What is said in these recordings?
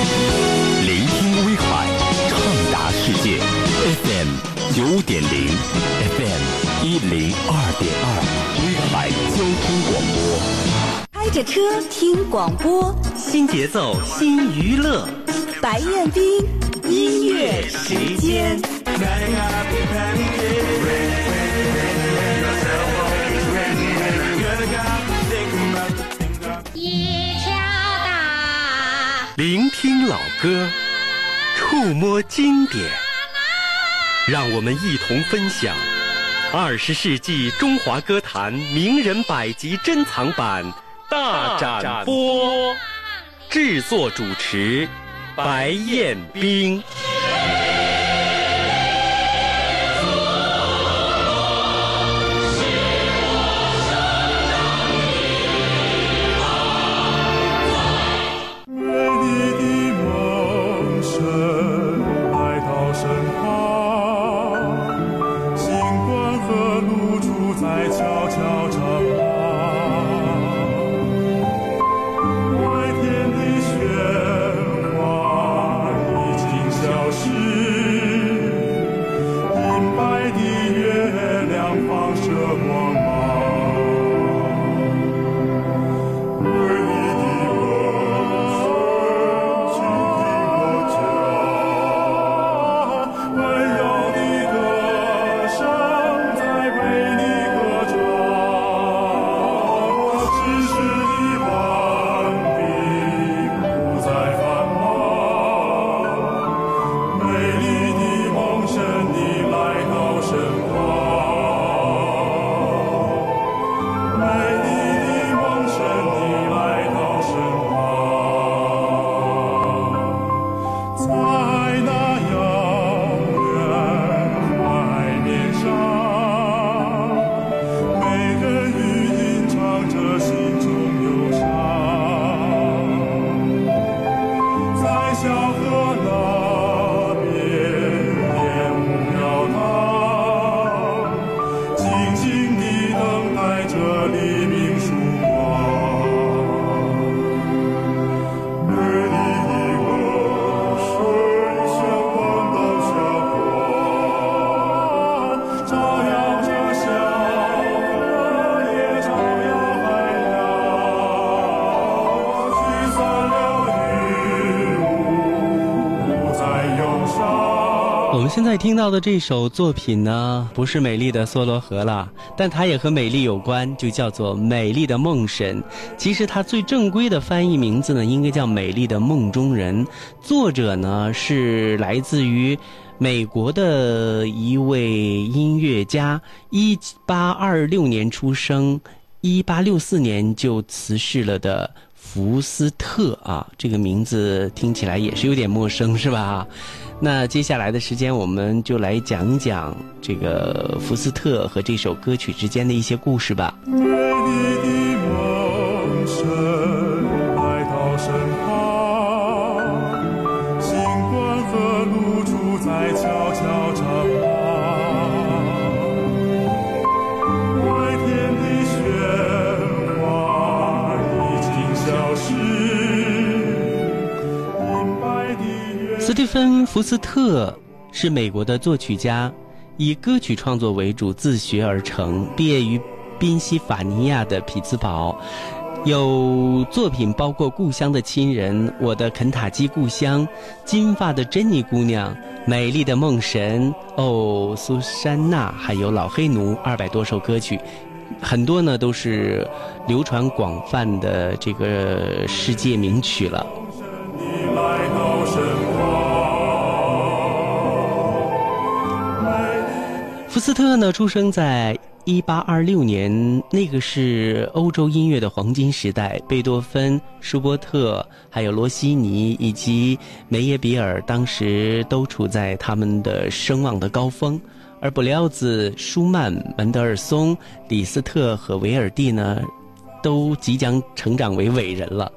聆听威海，畅达世界。FM 九点零，FM 一零二点二，威海交通广播。开着车听广播，新节奏新娱乐，白彦斌音乐时间。聆听老歌，触摸经典，让我们一同分享二十世纪中华歌坛名人百集珍藏版大展播。制作主持白彦冰。我们现在听到的这首作品呢，不是美丽的梭罗河了，但它也和美丽有关，就叫做《美丽的梦神》。其实它最正规的翻译名字呢，应该叫《美丽的梦中人》。作者呢是来自于美国的一位音乐家，一八二六年出生，一八六四年就辞世了的。福斯特啊，这个名字听起来也是有点陌生，是吧？那接下来的时间，我们就来讲讲这个福斯特和这首歌曲之间的一些故事吧。斯蒂芬·福斯特是美国的作曲家，以歌曲创作为主，自学而成。毕业于宾夕法尼亚的匹兹堡，有作品包括《故乡的亲人》《我的肯塔基故乡》《金发的珍妮姑娘》《美丽的梦神》哦，苏珊娜，还有《老黑奴》二百多首歌曲。很多呢都是流传广泛的这个世界名曲了。斯特呢，出生在一八二六年，那个是欧洲音乐的黄金时代。贝多芬、舒伯特，还有罗西尼以及梅耶比尔，当时都处在他们的声望的高峰。而布廖兹、舒曼、门德尔松、李斯特和维尔蒂呢，都即将成长为伟人了。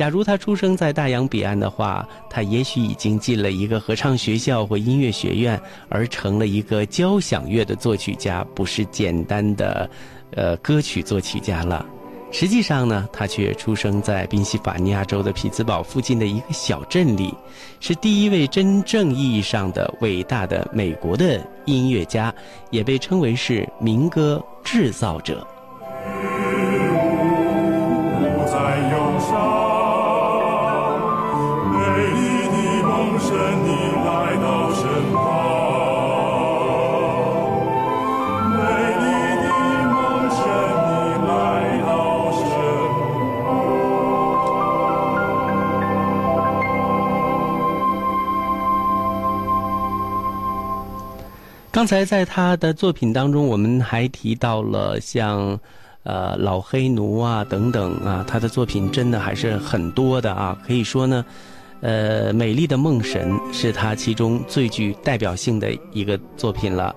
假如他出生在大洋彼岸的话，他也许已经进了一个合唱学校或音乐学院，而成了一个交响乐的作曲家，不是简单的，呃，歌曲作曲家了。实际上呢，他却出生在宾夕法尼亚州的匹兹堡附近的一个小镇里，是第一位真正意义上的伟大的美国的音乐家，也被称为是民歌制造者。刚才在他的作品当中，我们还提到了像，呃，老黑奴啊等等啊，他的作品真的还是很多的啊。可以说呢，呃，《美丽的梦神》是他其中最具代表性的一个作品了。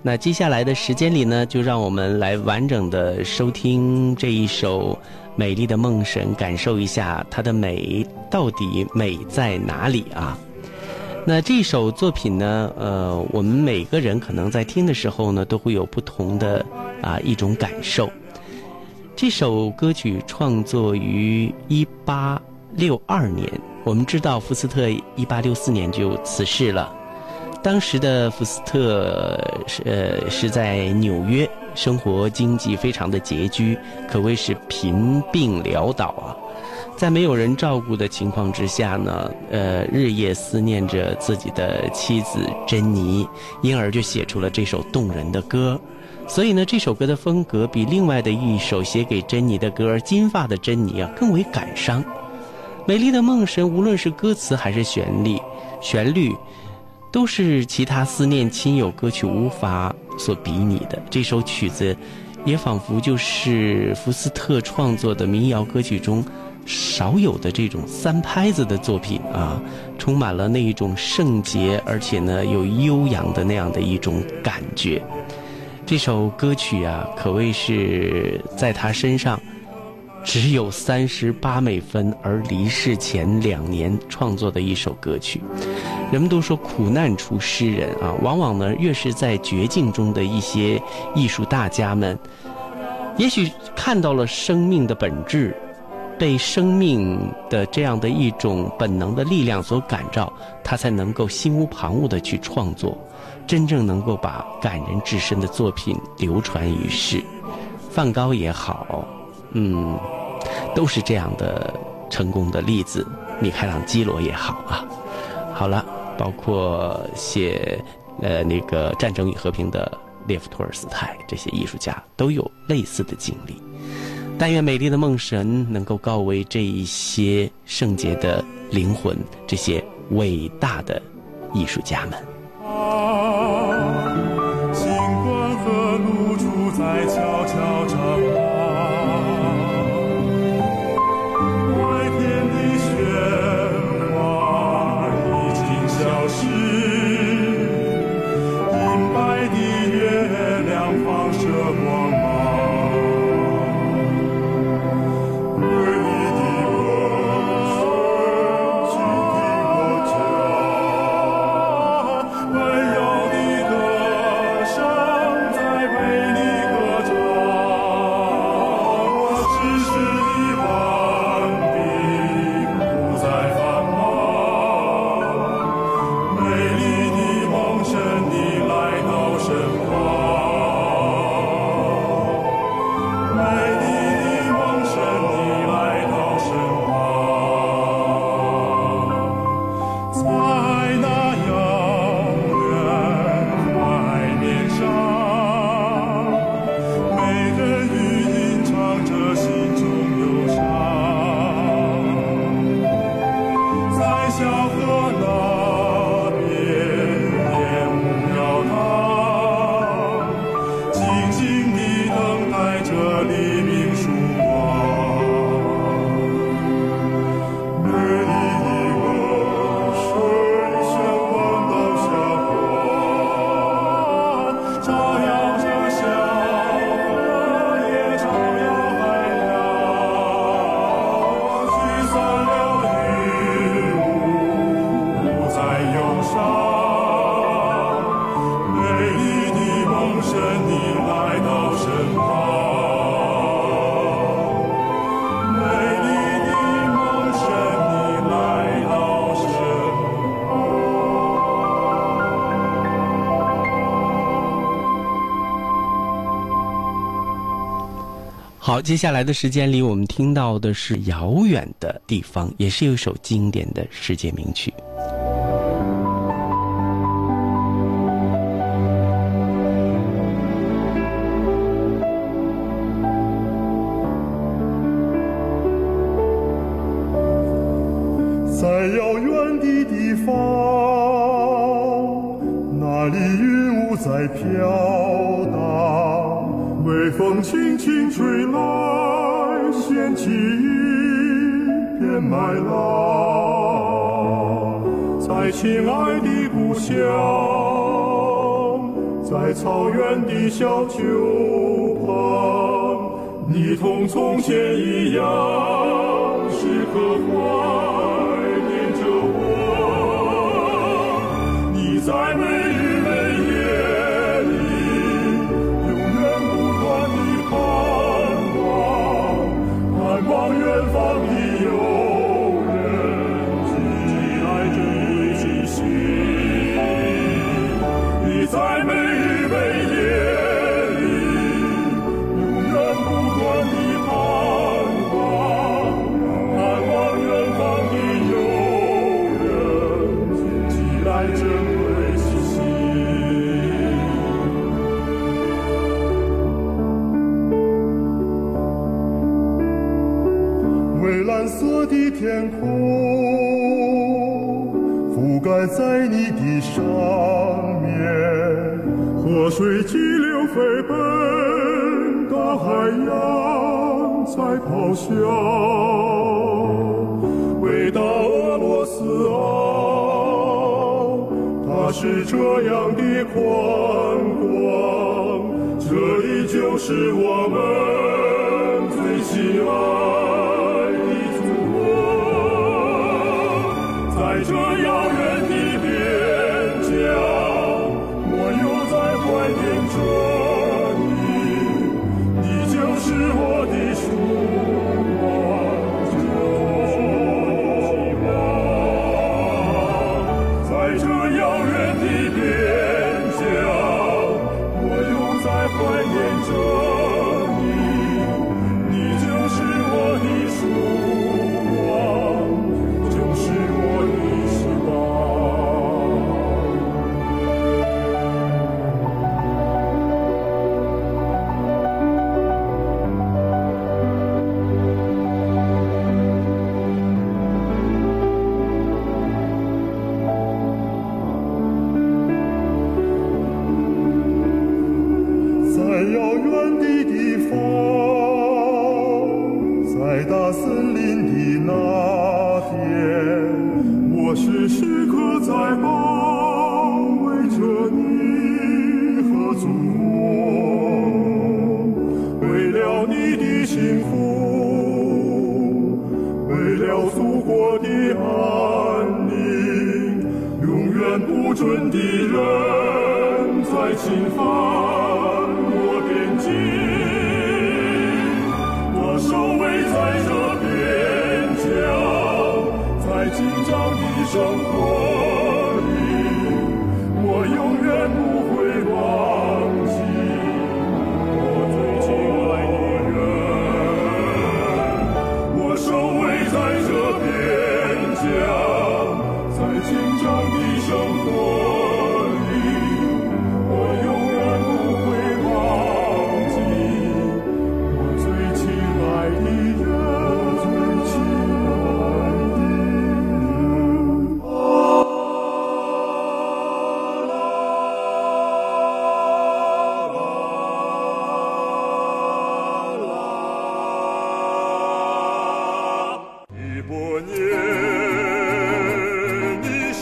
那接下来的时间里呢，就让我们来完整的收听这一首《美丽的梦神》，感受一下它的美到底美在哪里啊？那这首作品呢，呃，我们每个人可能在听的时候呢，都会有不同的啊一种感受。这首歌曲创作于一八六二年，我们知道福斯特一八六四年就辞世了。当时的福斯特是呃是在纽约，生活经济非常的拮据，可谓是贫病潦倒啊。在没有人照顾的情况之下呢，呃，日夜思念着自己的妻子珍妮，因而就写出了这首动人的歌。所以呢，这首歌的风格比另外的一首写给珍妮的歌《金发的珍妮》啊更为感伤。美丽的梦神，无论是歌词还是旋律，旋律都是其他思念亲友歌曲无法所比拟的。这首曲子，也仿佛就是福斯特创作的民谣歌曲中。少有的这种三拍子的作品啊，充满了那一种圣洁，而且呢有悠扬的那样的一种感觉。这首歌曲啊，可谓是在他身上只有三十八美分，而离世前两年创作的一首歌曲。人们都说苦难出诗人啊，往往呢越是在绝境中的一些艺术大家们，也许看到了生命的本质。被生命的这样的一种本能的力量所感召，他才能够心无旁骛地去创作，真正能够把感人至深的作品流传于世。梵高也好，嗯，都是这样的成功的例子。米开朗基罗也好啊，好了，包括写呃那个《战争与和平》的列夫·托尔斯泰，这些艺术家都有类似的经历。但愿美丽的梦神能够告慰这一些圣洁的灵魂，这些伟大的艺术家们。好，接下来的时间里，我们听到的是《遥远的地方》，也是一首经典的世界名曲。麦浪。在亲爱的故乡，在草原的小丘旁，你同从前一样，时刻怀河水激流飞奔，大海洋在咆哮。伟大俄罗斯啊，它是这样的宽广，这里就是我们最亲爱祖国的安宁，永远不准敌人再侵犯我边境。我守卫在这边疆，在紧张的生活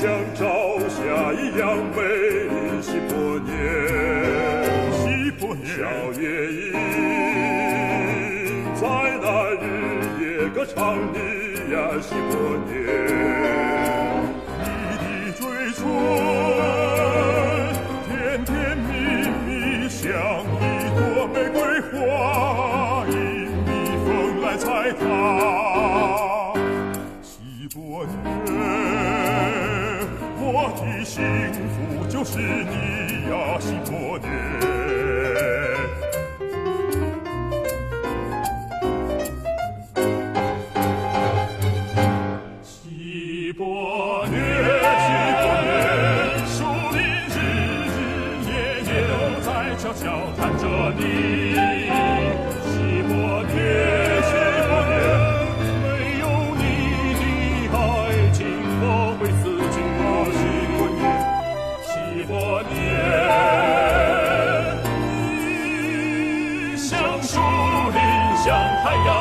像朝霞一样美丽。一百年，一百年，小夜莺在那日夜歌唱你呀，西伯年，是你呀，西伯年。太阳。